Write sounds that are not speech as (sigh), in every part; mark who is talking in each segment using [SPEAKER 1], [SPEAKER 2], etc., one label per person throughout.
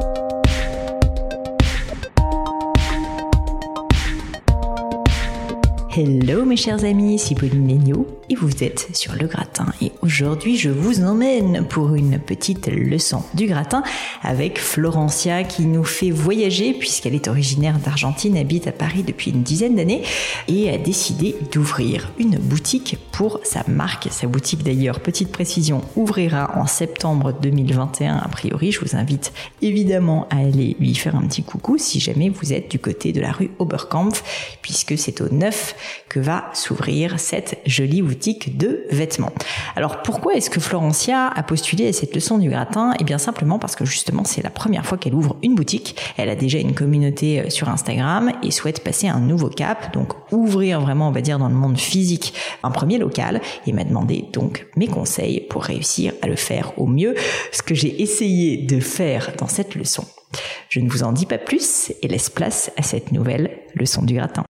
[SPEAKER 1] thank you Hello mes chers amis, ici Pauline Léniaud et vous êtes sur le gratin et aujourd'hui je vous emmène pour une petite leçon du gratin avec Florencia qui nous fait voyager puisqu'elle est originaire d'Argentine, habite à Paris depuis une dizaine d'années et a décidé d'ouvrir une boutique pour sa marque. Sa boutique d'ailleurs, petite précision, ouvrira en septembre 2021 a priori. Je vous invite évidemment à aller lui faire un petit coucou si jamais vous êtes du côté de la rue Oberkampf puisque c'est au 9 que va s'ouvrir cette jolie boutique de vêtements. Alors pourquoi est-ce que Florencia a postulé à cette leçon du gratin? Eh bien simplement parce que justement c'est la première fois qu'elle ouvre une boutique. Elle a déjà une communauté euh, sur Instagram et souhaite passer un nouveau cap, donc ouvrir vraiment on va dire dans le monde physique un premier local et m'a demandé donc mes conseils pour réussir à le faire au mieux, ce que j'ai essayé de faire dans cette leçon. Je ne vous en dis pas plus et laisse place à cette nouvelle leçon du gratin.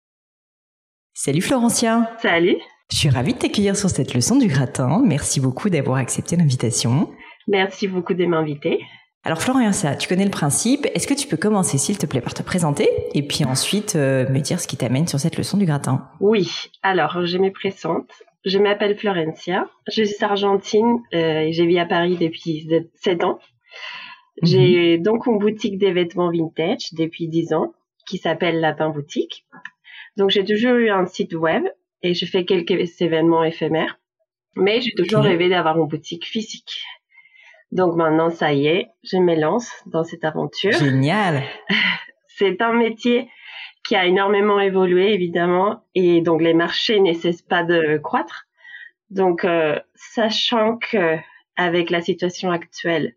[SPEAKER 1] Salut Florencia.
[SPEAKER 2] Salut.
[SPEAKER 1] Je suis ravie de t'accueillir sur cette leçon du gratin. Merci beaucoup d'avoir accepté l'invitation.
[SPEAKER 2] Merci beaucoup de m'inviter.
[SPEAKER 1] Alors Florencia, tu connais le principe. Est-ce que tu peux commencer s'il te plaît par te présenter et puis ensuite euh, me dire ce qui t'amène sur cette leçon du gratin?
[SPEAKER 2] Oui. Alors, je me présente. Je m'appelle Florencia. Je suis argentine euh, et j'ai vécu à Paris depuis 7 ans. J'ai donc une boutique de vêtements vintage depuis 10 ans qui s'appelle Lapin Boutique. Donc j'ai toujours eu un site web et je fais quelques événements éphémères, mais j'ai toujours rêvé d'avoir une boutique physique. Donc maintenant, ça y est, je me lance dans cette aventure.
[SPEAKER 1] Génial. (laughs)
[SPEAKER 2] C'est un métier qui a énormément évolué, évidemment, et donc les marchés ne cessent pas de croître. Donc, euh, sachant que avec la situation actuelle,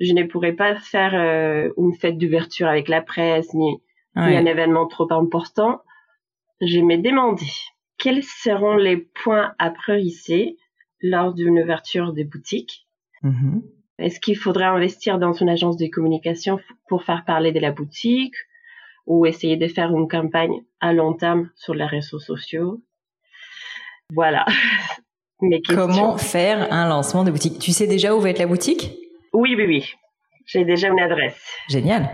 [SPEAKER 2] je ne pourrais pas faire euh, une fête d'ouverture avec la presse ni, ni un événement trop important, je me demandé quels seront les points à prioriser lors d'une ouverture des boutiques.
[SPEAKER 1] Mhm.
[SPEAKER 2] Est-ce qu'il faudrait investir dans une agence de communication pour faire parler de la boutique ou essayer de faire une campagne à long terme sur les réseaux sociaux? Voilà. (laughs)
[SPEAKER 1] Comment faire un lancement de boutique? Tu sais déjà où va être la boutique?
[SPEAKER 2] Oui, oui, oui. J'ai déjà une adresse.
[SPEAKER 1] Génial.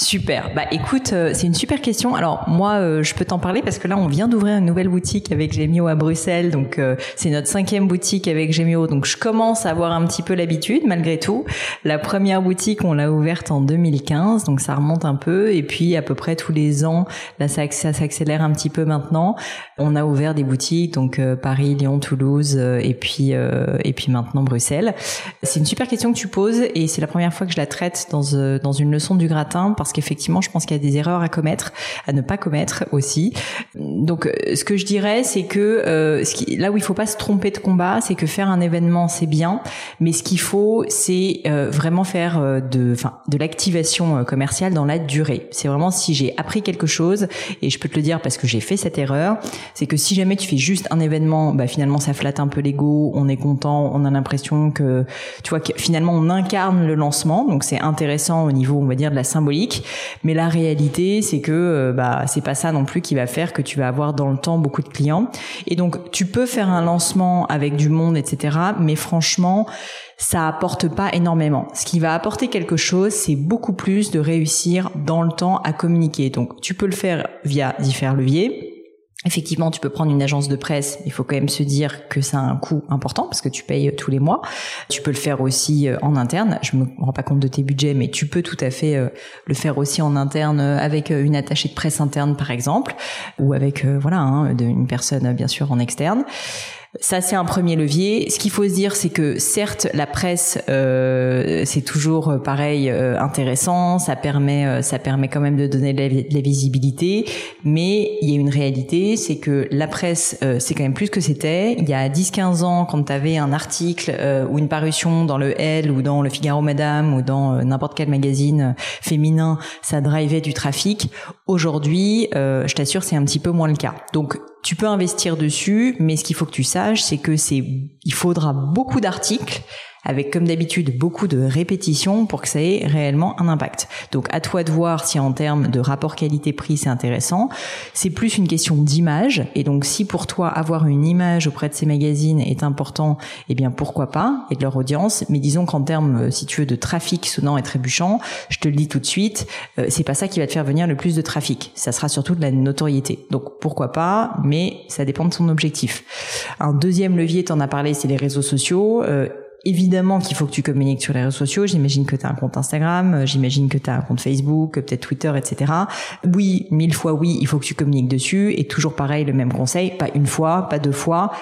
[SPEAKER 1] Super. Bah écoute, euh, c'est une super question. Alors moi, euh, je peux t'en parler parce que là, on vient d'ouvrir une nouvelle boutique avec Gemio à Bruxelles. Donc euh, c'est notre cinquième boutique avec Gemio. Donc je commence à avoir un petit peu l'habitude malgré tout. La première boutique, on l'a ouverte en 2015, donc ça remonte un peu. Et puis à peu près tous les ans, là ça, ça s'accélère un petit peu maintenant. On a ouvert des boutiques, donc Paris, Lyon, Toulouse, et puis et puis maintenant Bruxelles. C'est une super question que tu poses et c'est la première fois que je la traite dans dans une leçon du gratin parce qu'effectivement, je pense qu'il y a des erreurs à commettre, à ne pas commettre aussi. Donc, euh, ce que je dirais, c'est que euh, ce qui, là où il faut pas se tromper de combat, c'est que faire un événement, c'est bien, mais ce qu'il faut, c'est euh, vraiment faire euh, de, enfin, de l'activation commerciale dans la durée. C'est vraiment si j'ai appris quelque chose, et je peux te le dire parce que j'ai fait cette erreur, c'est que si jamais tu fais juste un événement, bah finalement ça flatte un peu l'ego, on est content, on a l'impression que, tu vois, que finalement on incarne le lancement, donc c'est intéressant au niveau, on va dire, de la symbolique mais la réalité, c'est que euh, bah c'est pas ça non plus qui va faire que tu vas avoir dans le temps beaucoup de clients. Et donc tu peux faire un lancement avec du monde, etc. Mais franchement, ça apporte pas énormément. Ce qui va apporter quelque chose, c'est beaucoup plus de réussir dans le temps à communiquer. Donc tu peux le faire via différents leviers Effectivement, tu peux prendre une agence de presse, il faut quand même se dire que ça a un coût important parce que tu payes tous les mois. Tu peux le faire aussi euh, en interne. Je me rends pas compte de tes budgets, mais tu peux tout à fait euh, le faire aussi en interne euh, avec une attachée de presse interne, par exemple, ou avec voilà hein, une personne bien sûr en externe. Ça, c'est un premier levier. Ce qu'il faut se dire, c'est que certes, la presse, euh, c'est toujours euh, pareil euh, intéressant. Ça permet, euh, ça permet quand même de donner de la, visibilité. Mais il y a une réalité, c'est que la presse, c'est quand même plus que c'était. Il y a 10-15 ans, quand tu avais un article ou une parution dans le L ou dans le Figaro Madame ou dans n'importe quel magazine féminin, ça drivait du trafic. Aujourd'hui, je t'assure, c'est un petit peu moins le cas. Donc tu peux investir dessus, mais ce qu'il faut que tu saches, c'est que c'est, il faudra beaucoup d'articles avec comme d'habitude beaucoup de répétitions pour que ça ait réellement un impact. Donc à toi de voir si en termes de rapport qualité-prix c'est intéressant. C'est plus une question d'image et donc si pour toi avoir une image auprès de ces magazines est important, eh bien pourquoi pas et de leur audience. Mais disons qu'en termes, euh, si tu veux, de trafic sonnant et trébuchant, je te le dis tout de suite, euh, c'est pas ça qui va te faire venir le plus de trafic. Ça sera surtout de la notoriété. Donc pourquoi pas, mais ça dépend de son objectif. Un deuxième levier, tu en as parlé, c'est les réseaux sociaux. Euh, évidemment qu'il faut que tu communiques sur les réseaux sociaux. J'imagine que tu as un compte Instagram, euh, j'imagine que tu as un compte Facebook, peut-être Twitter, etc. Oui, mille fois oui, il faut que tu communiques dessus. Et toujours pareil, le même conseil, pas une fois, pas deux fois,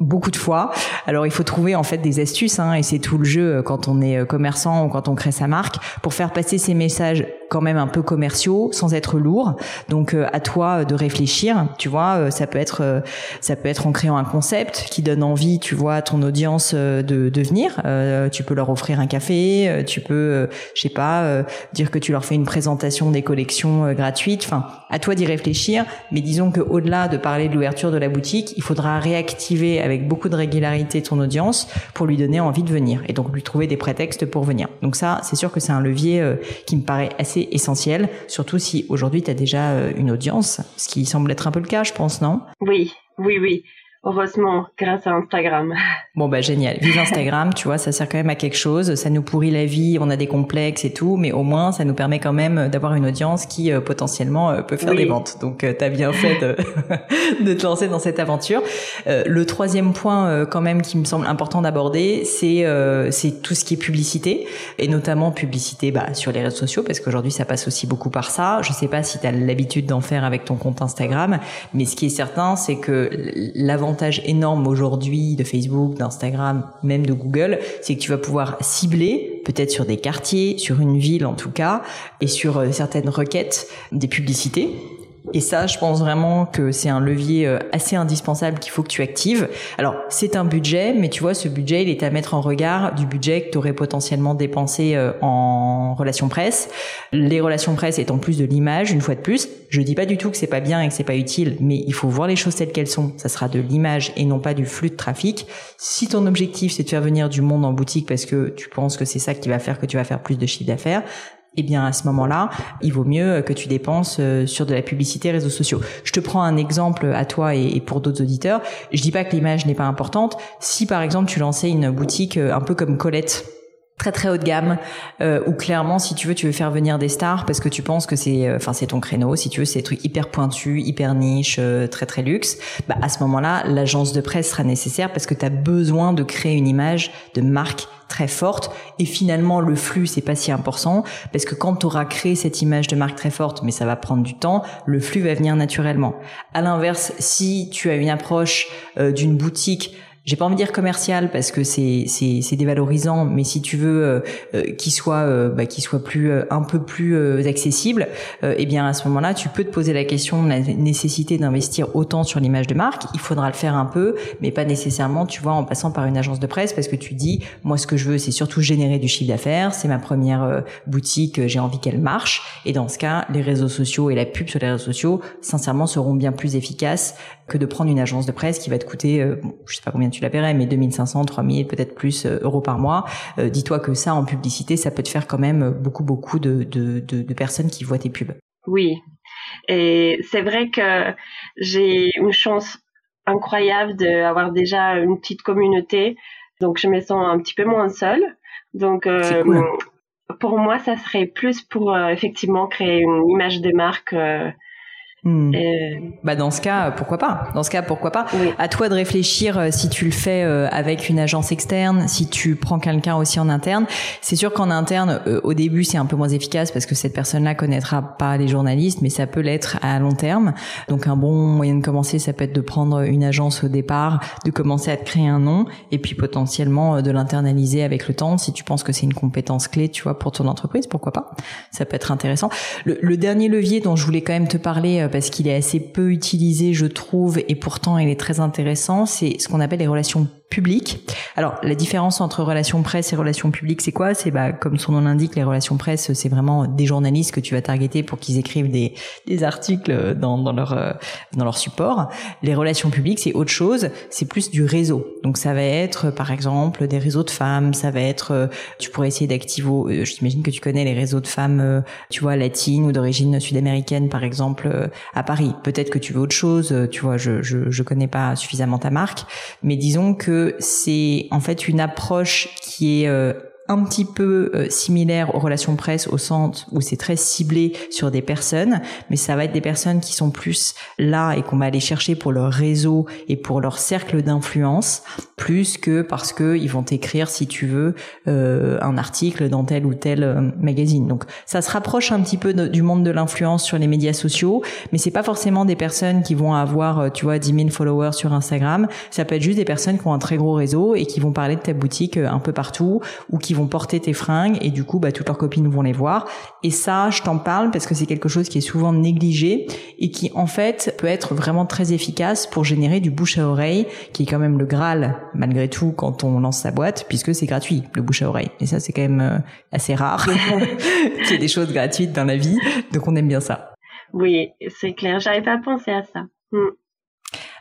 [SPEAKER 1] beaucoup de fois. Alors il faut trouver en fait des astuces hein, et c'est tout le jeu euh, quand on est euh, commerçant ou quand on crée sa marque pour faire passer ces messages quand même un peu commerciaux sans être lourds. Donc euh, à toi de réfléchir, tu vois, ça peut être ça peut être en créant un concept qui donne envie, tu vois, à ton audience de, de venir. tu peux leur offrir un café, tu peux je sais pas dire que tu leur fais une présentation des collections gratuites. Enfin, à toi d'y réfléchir, mais disons que au-delà de parler de l'ouverture de la boutique, il faudra réactiver avec beaucoup de régularité ton audience pour lui donner envie de venir et donc lui trouver des prétextes pour venir. Donc ça, c'est sûr que c'est un levier euh, qui me paraît assez essentiel, surtout si aujourd'hui tu as déjà euh, une audience, ce qui semble être un peu le cas, je pense, non?
[SPEAKER 2] Oui, oui, oui. Heureusement, grâce à Instagram. (laughs)
[SPEAKER 1] Bon bah génial. Vive Instagram, tu vois, ça sert quand même à quelque chose. Ça nous pourrit la vie, on a des complexes et tout, mais au moins ça nous permet quand même d'avoir une audience qui euh, potentiellement euh, peut faire des ventes. Donc euh, t'as bien fait de, (laughs) de, te lancer dans cette aventure. le troisième point quand même qui me semble important d'aborder, c'est c'est tout ce qui est publicité et notamment publicité bah, sur les réseaux sociaux parce qu'aujourd'hui ça passe aussi beaucoup par ça. Je sais pas si tu as l'habitude d'en faire avec ton compte Instagram, mais ce qui est certain, c'est que l'avantage énorme aujourd'hui de Facebook d'Instagram, même de Google, c'est que tu vas pouvoir cibler, peut-être sur des quartiers, sur une ville en tout cas, et sur euh, certaines requêtes, des publicités et ça, je pense vraiment que c'est un levier euh, assez indispensable qu'il faut que tu actives. Alors, c'est un budget, mais tu vois, ce budget, il est à mettre en regard du budget que tu aurais potentiellement dépensé euh, en relations presse. Les relations presse étant plus de l'image, une fois de plus. Je dis pas du tout que c'est pas bien et que c'est pas utile, mais il faut voir les choses telles qu'elles sont. Ça sera de l'image et non pas du flux de trafic. Si ton objectif, c'est de faire venir du monde en boutique parce que tu penses que c'est ça qui va faire que tu vas faire plus de chiffre d'affaires, eh bien à ce moment-là, il vaut mieux que tu dépenses euh, sur de la publicité réseaux sociaux. Je te prends un exemple à toi et pour d'autres auditeurs. Je dis pas que l'image n'est pas importante. Si par exemple tu lançais une boutique euh, un peu comme Colette très très haut de gamme euh, ou clairement si tu veux tu veux faire venir des stars parce que tu penses que c'est euh, enfin c'est ton créneau. Si tu veux c'est des trucs hyper pointus hyper niche très très luxe. Bah à ce moment-là l'agence de presse sera nécessaire parce que tu as besoin de créer une image de marque très forte. Et finalement le flux c'est pas si important parce que quand tu auras créé cette image de marque très forte mais ça va prendre du temps le flux va venir naturellement. À l'inverse si tu as une approche euh, d'une boutique j'ai pas envie de dire commercial parce que c'est c'est c'est dévalorisant mais si tu veux euh, euh qu'il soit euh, bah, qu'il soit plus euh, un peu plus accessible eh bien à ce moment-là tu peux te poser la question de la nécessité d'investir autant sur l'image de marque. Il faudra le faire un peu mais pas nécessairement tu vois en passant par une agence de presse parce que tu dis moi ce que je veux c'est surtout générer du chiffre d'affaires. C'est ma première boutique j'ai envie qu'elle marche. Et dans ce cas les réseaux sociaux et la pub sur les réseaux sociaux sincèrement seront bien plus efficaces que de prendre une agence de presse qui va te coûter je sais pas combien tu la paierais, mais 2500, 3000, peut-être plus euh, euros par mois. Euh, dis-toi que ça, en publicité, ça peut te faire quand même beaucoup, beaucoup de, de, de, personnes qui voient tes pubs.
[SPEAKER 2] Oui. Et c'est vrai que j'ai une chance incroyable d'avoir déjà une petite communauté. Donc, je me sens un petit peu moins seule. Donc, euh, pour moi, ça serait plus pour effectivement créer une image de marque
[SPEAKER 1] Hmm. Bah dans ce cas, pourquoi pas? Dans ce cas, pourquoi pas? À toi de réfléchir euh, si tu le fais euh, avec une agence externe, si tu prends quelqu'un aussi en interne. C'est sûr qu'en interne, au début, c'est un peu moins efficace parce que cette personne-là connaîtra pas les journalistes, mais ça peut l'être à long terme. Donc un bon moyen de commencer, ça peut être de prendre une agence au départ, de commencer à te créer un nom, et puis potentiellement de l'internaliser avec le temps. Si tu penses que c'est une compétence clé, tu vois, pour ton entreprise, pourquoi pas? Ça peut être intéressant. Le, le dernier levier dont je voulais quand même te parler parce qu'il est assez peu utilisé, je trouve, et pourtant il est très intéressant, c'est ce qu'on appelle les relations publiques. Alors la différence entre relations presse et relations publiques, c'est quoi? C'est bah comme son nom l'indique, les relations presse, c'est vraiment des journalistes que tu vas targeter pour qu'ils écrivent des, des articles dans, dans leur euh, dans leur support. Les relations publiques, c'est autre chose, c'est plus du réseau. Donc ça va être par exemple des réseaux de femmes, ça va être euh, tu pourrais essayer d'activer euh, j'imagine que tu connais les réseaux de femmes tu vois latines ou d'origine sud-américaine par exemple à Paris. Peut-être que tu veux autre chose, tu vois, je je je connais pas suffisamment ta marque, mais disons que c'est en fait une approche qui est euh, un petit peu euh, similaire aux relations presse au centre où c'est très ciblé sur des personnes, mais ça va être des personnes qui sont plus là et qu'on va aller chercher pour leur réseau et pour leur cercle d'influence, plus que parce que ils vont écrire si tu veux euh, un article dans tel ou tel euh, magazine. Donc ça se rapproche un petit peu du monde de l'influence sur les médias sociaux, mais c'est pas forcément des personnes qui vont avoir tu vois 10 000 followers sur Instagram. Ça peut être juste des personnes qui ont un très gros réseau et qui vont parler de ta boutique un peu partout ou qui vont porter tes fringues et du coup bah toutes leurs copines vont les voir. Et ça je t'en parle parce que c'est quelque chose qui est souvent négligé et qui en fait peut être vraiment très efficace pour générer du bouche à oreille qui est quand même le graal malgré tout quand on lance sa boîte puisque c'est gratuit le bouche à oreille. Et ça c'est quand même euh, assez rare. Qu'il y ait des choses gratuites dans la vie donc on aime bien ça.
[SPEAKER 2] Oui c'est clair. J'avais pas pensé à ça. Hmm.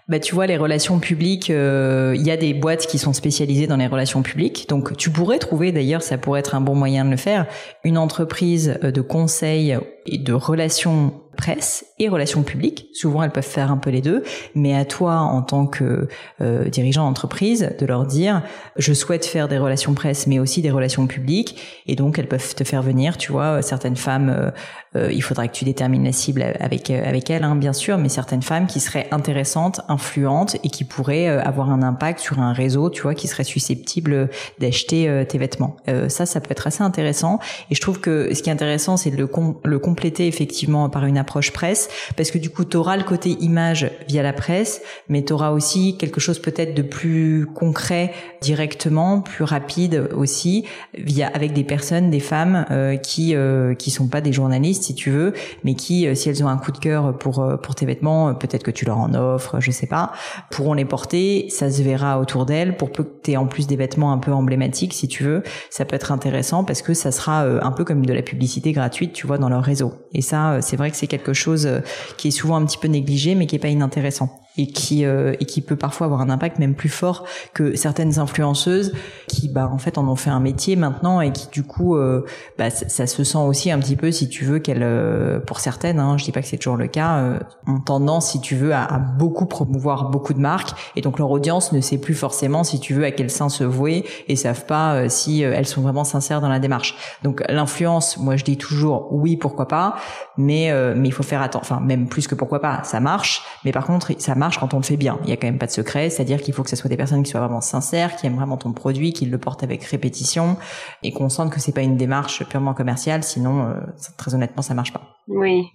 [SPEAKER 1] Bah, tu vois, les relations publiques, euh, il y a des boîtes qui sont spécialisées dans les relations publiques. Donc, tu pourrais trouver, d'ailleurs, ça pourrait être un bon moyen de le faire, une entreprise euh, de conseil et de relations presse et relations publiques. Souvent, elles peuvent faire un peu les deux, mais à toi, en tant que euh, dirigeant d'entreprise, de leur dire, je souhaite faire des relations presse, mais aussi des relations publiques, et donc elles peuvent te faire venir. Tu vois, certaines femmes, euh, euh, il faudra que tu détermines la cible avec avec elles, hein, bien sûr, mais certaines femmes qui seraient intéressantes, influentes et qui pourraient avoir un impact sur un réseau, tu vois, qui serait susceptible d'acheter tes vêtements. ça, ça peut être assez intéressant. Et je trouve que ce qui est intéressant, c'est de le, le compléter effectivement par une approche presse, parce que du coup, tu auras le côté image via la presse, mais tu auras aussi quelque chose peut-être de plus concret directement, plus rapide aussi, via avec des personnes, des femmes euh, qui euh, qui sont pas des journalistes si tu veux, mais qui, euh, si elles ont un coup de cœur pour euh, pour tes vêtements, peut-être que tu leur en offres, je sais pas, pourront les porter, ça se verra autour d'elles, pour peu que tu en plus des vêtements un peu emblématiques si tu veux, ça peut être intéressant parce que ça sera un peu comme de la publicité gratuite, tu vois, dans leur réseau. Et ça, c'est vrai que c'est quelque chose qui est souvent un petit peu négligé, mais qui est pas inintéressant et qui euh, et qui peut parfois avoir un impact même plus fort que certaines influenceuses qui bah en fait en ont fait un métier maintenant et qui du coup euh, bah ça, se sent aussi un petit peu si tu veux qu'elles euh, pour certaines hein, je dis pas que c'est toujours le cas ont tendance si tu veux à, beaucoup promouvoir beaucoup de marques et donc leur audience ne sait plus forcément si tu veux à quel sein se vouer et savent pas si elles sont vraiment sincères dans la démarche. Donc l'influence moi je dis toujours oui pourquoi pas mais mais il faut faire attention enfin même plus que pourquoi pas ça marche mais par contre ça marche quand on le fait bien. Il y a quand même pas de secret, c'est-à-dire qu'il faut que ce soit des personnes qui soient vraiment sincères, qui aiment vraiment ton produit, qui le portent avec répétition et qu'on sente que c'est pas une démarche purement commerciale, sinon euh, très honnêtement ça marche pas.
[SPEAKER 2] Oui.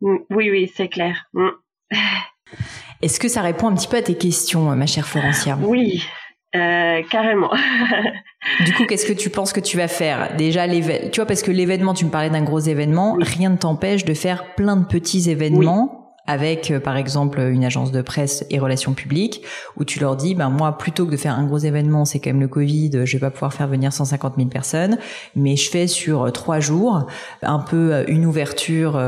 [SPEAKER 2] Mm, oui oui, c'est clair. Mm. (laughs)
[SPEAKER 1] Est-ce que ça répond un petit peu à tes questions, ma chère Florencia?
[SPEAKER 2] Oui, euh, carrément. (laughs)
[SPEAKER 1] du coup, qu'est-ce que tu penses que tu vas faire? Déjà, tu vois, parce que l'événement, tu me parlais d'un gros événement, rien ne t'empêche de faire plein de petits événements avec euh, par exemple une agence de presse et relations publiques où tu leur dis ben moi plutôt que de faire un gros événement c'est quand même le Covid je vais pas pouvoir faire venir 150 000 personnes mais je fais sur euh, trois jours un peu euh, une ouverture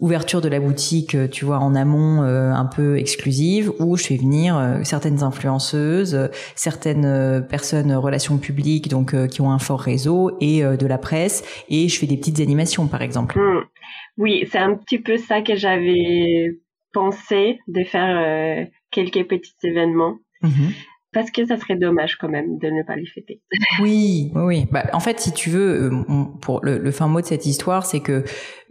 [SPEAKER 1] ouverture de la boutique, tu vois, en amont un peu exclusive, où je fais venir certaines influenceuses, certaines personnes relations publiques, donc qui ont un fort réseau, et de la presse, et je fais des petites animations, par exemple.
[SPEAKER 2] Mmh. Oui, c'est un petit peu ça que j'avais pensé de faire euh, quelques petits événements. Mhm. Parce que ça serait dommage quand même de ne pas les fêter.
[SPEAKER 1] oui, oui. Bah, en fait, si tu veux, euh, pour le, le fin mot de cette histoire, c'est que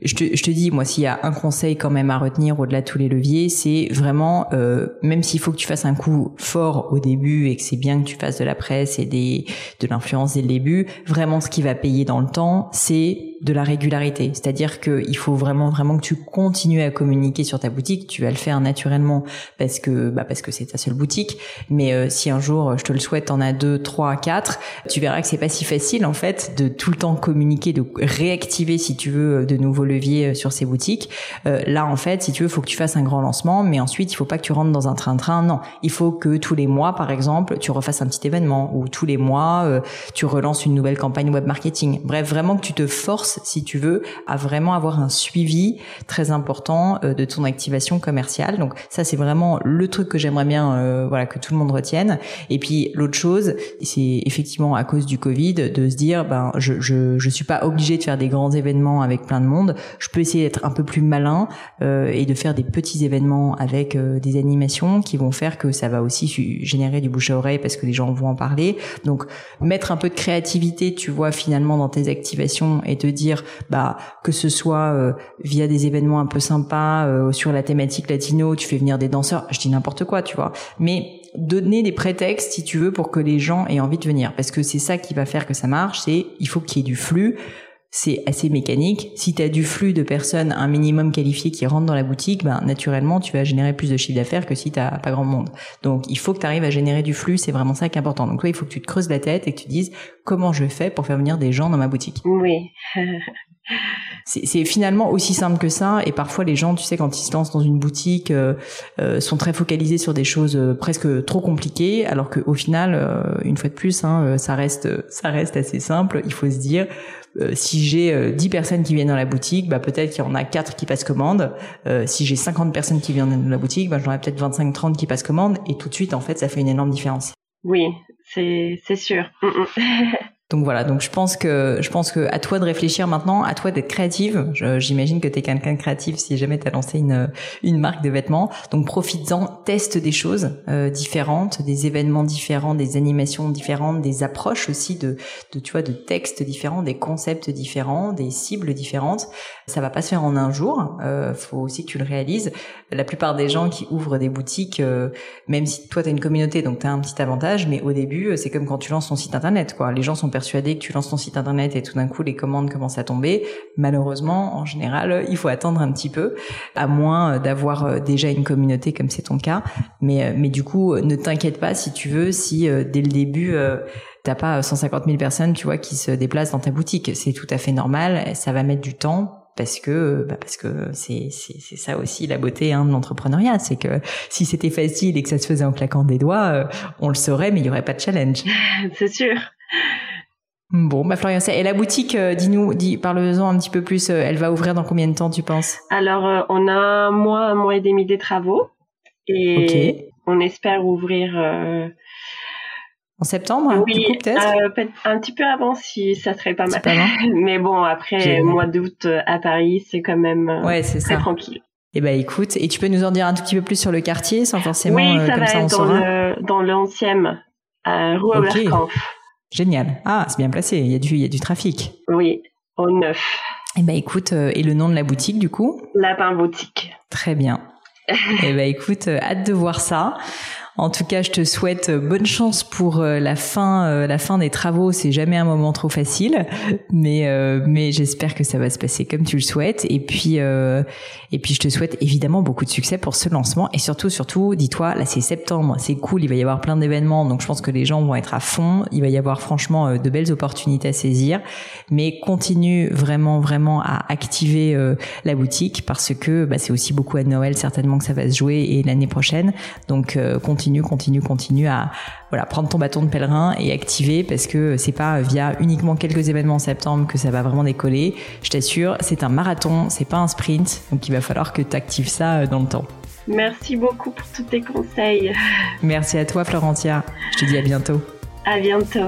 [SPEAKER 1] je te, je te dis, moi, s'il y a un conseil quand même à retenir au-delà de tous les leviers, c'est vraiment, euh, même s'il faut que tu fasses un coup fort au début et que c'est bien que tu fasses de la presse et des, de l'influence dès le début, vraiment ce qui va payer dans le temps, c'est de la régularité. C'est-à-dire qu'il faut vraiment, vraiment que tu continues à communiquer sur ta boutique. Tu vas le faire naturellement parce que, bah, parce que c'est ta seule boutique. Mais euh, si un jour, je te le souhaite, en as deux, trois, quatre, tu verras que c'est pas si facile, en fait, de tout le temps communiquer, de réactiver, si tu veux, de nouveaux levier sur ces boutiques. là, en fait, si tu veux, faut que tu fasses un grand lancement, mais ensuite, il faut pas que tu rentres dans un train-train. Non, il faut que tous les mois, par exemple, tu refasses un petit événement ou tous les mois, tu relances une nouvelle campagne web marketing. Bref, vraiment que tu te forces, si tu veux, à vraiment avoir un suivi très important de ton activation commerciale. Donc ça, c'est vraiment le truc que j'aimerais bien, voilà, que tout le monde retienne. Et puis l'autre chose, c'est effectivement à cause du Covid de se dire, ben je je je suis pas obligé de faire des grands événements avec plein de monde. Je peux essayer d'être un peu plus malin euh, et de faire des petits événements avec euh, des animations qui vont faire que ça va aussi générer du bouche à oreille parce que les gens vont en parler. Donc mettre un peu de créativité, tu vois, finalement dans tes activations et te dire, bah que ce soit euh, via des événements un peu sympas euh, sur la thématique latino, tu fais venir des danseurs, je dis n'importe quoi, tu vois, mais donner des prétextes si tu veux pour que les gens aient envie de venir parce que c'est ça qui va faire que ça marche c'est il faut qu'il y ait du flux c'est assez mécanique. Si tu as du flux de personnes un minimum qualifiées qui rentrent dans la boutique, ben naturellement tu vas générer plus de chiffre d'affaires que si tu pas grand monde. Donc il faut que tu arrives à générer du flux, c'est vraiment ça qui est important. Donc toi, il faut que tu te creuses la tête et que tu dises comment je fais pour faire venir des gens dans ma boutique?
[SPEAKER 2] Oui. (laughs)
[SPEAKER 1] c'est finalement aussi simple que ça. Et parfois, les gens, tu sais, quand ils se lancent dans une boutique, euh, euh, sont très focalisés sur des choses euh, presque trop compliquées, alors qu'au final, une fois de plus, hein, ça reste, ça reste assez simple. Il faut se dire, si j'ai 10 personnes qui viennent dans la boutique, bah peut-être qu'il y en a 4 qui passent commande. si j'ai 50 personnes qui viennent dans la boutique, bah j'en ai peut-être 25-30 qui passent commande. Et tout de suite, en fait, ça fait une énorme différence.
[SPEAKER 2] Oui, c'est c'est sûr. (laughs)
[SPEAKER 1] Donc voilà, donc je pense que je pense que à toi de réfléchir maintenant, à toi d'être créative. J'imagine que tu es quelqu'un de créatif si jamais tu as lancé une une marque de vêtements. Donc profites-en, teste des choses euh, différentes, des événements différents, des animations différentes, des approches aussi de de tu vois de textes différents, des concepts différents, des cibles différentes. Ça va pas se faire en un jour. Euh, faut aussi que tu le réalises. La plupart des gens qui ouvrent des boutiques, euh, même si toi tu as une communauté, donc tu as un petit avantage, mais au début c'est comme quand tu lances ton site internet. quoi. Les gens sont persuadé que tu lances ton site internet et tout d'un coup les commandes commencent à tomber. Malheureusement, en général, il faut attendre un petit peu, à moins d'avoir euh, déjà une communauté comme c'est ton cas. Mais, euh, mais du coup, ne t'inquiète pas si tu veux, si euh, dès le début t'as pas 150 000 personnes, tu vois, qui se déplacent dans ta boutique. C'est tout à fait normal. Ça va mettre du temps parce que bah parce que c'est c'est ça aussi la beauté hein, de l'entrepreneuriat, c'est que si c'était facile et que ça se faisait en claquant des doigts, on le saurait, mais il y aurait pas de challenge. (laughs)
[SPEAKER 2] c'est sûr.
[SPEAKER 1] Bon, bah Florian, et la boutique, euh, dis-nous, dis, parle-en un petit peu plus. Euh, elle va ouvrir dans combien de temps, tu penses?
[SPEAKER 2] Alors, euh, on a un mois, un mois et demi des travaux, et on espère ouvrir
[SPEAKER 1] en septembre,
[SPEAKER 2] oui, peut-être? un petit peu avant si ça serait pas mal. (laughs) Mais bon, après mois d'août à Paris, c'est quand même ouais, très ça. tranquille.
[SPEAKER 1] Eh ben écoute, et tu peux nous en dire un tout petit peu plus sur le quartier, sans forcément
[SPEAKER 2] oui, ça
[SPEAKER 1] comme
[SPEAKER 2] va
[SPEAKER 1] ça
[SPEAKER 2] être dans le dans l'ancienne euh, rue okay.
[SPEAKER 1] Génial. Ah, c'est bien placé. Il y a du, il y a du trafic.
[SPEAKER 2] Oui, au neuf.
[SPEAKER 1] Eh ben écoute, euh, et le nom de la boutique du coup?
[SPEAKER 2] Lapin Boutique.
[SPEAKER 1] Très bien. (laughs) eh ben écoute, euh, hâte de voir ça. En tout cas, je te souhaite euh, bonne chance pour euh, la fin, euh, la fin des travaux. C'est jamais un moment trop facile, mais mais j'espère que ça va se passer comme tu le souhaites. Et puis et puis je te souhaite évidemment beaucoup de succès pour ce lancement et surtout surtout, dis-toi, là c'est septembre, c'est cool, il va y avoir plein d'événements, donc je pense que les gens vont être à fond. Il va y avoir franchement de belles opportunités à saisir, mais continue vraiment vraiment à activer la boutique parce que bah, c'est aussi beaucoup à Noël certainement que ça va se jouer et l'année prochaine. Donc continue continue, continue, continue à voilà prendre ton bâton de pèlerin et activer parce que c'est pas via uniquement quelques événements en septembre que ça va vraiment décoller. Je t'assure, c'est un marathon, c'est pas un sprint, donc il va falloir que tu actives ça euh, dans le temps.
[SPEAKER 2] Merci beaucoup pour tous tes conseils.
[SPEAKER 1] Merci à toi Florentia. Je te dis à bientôt.
[SPEAKER 2] À bientôt.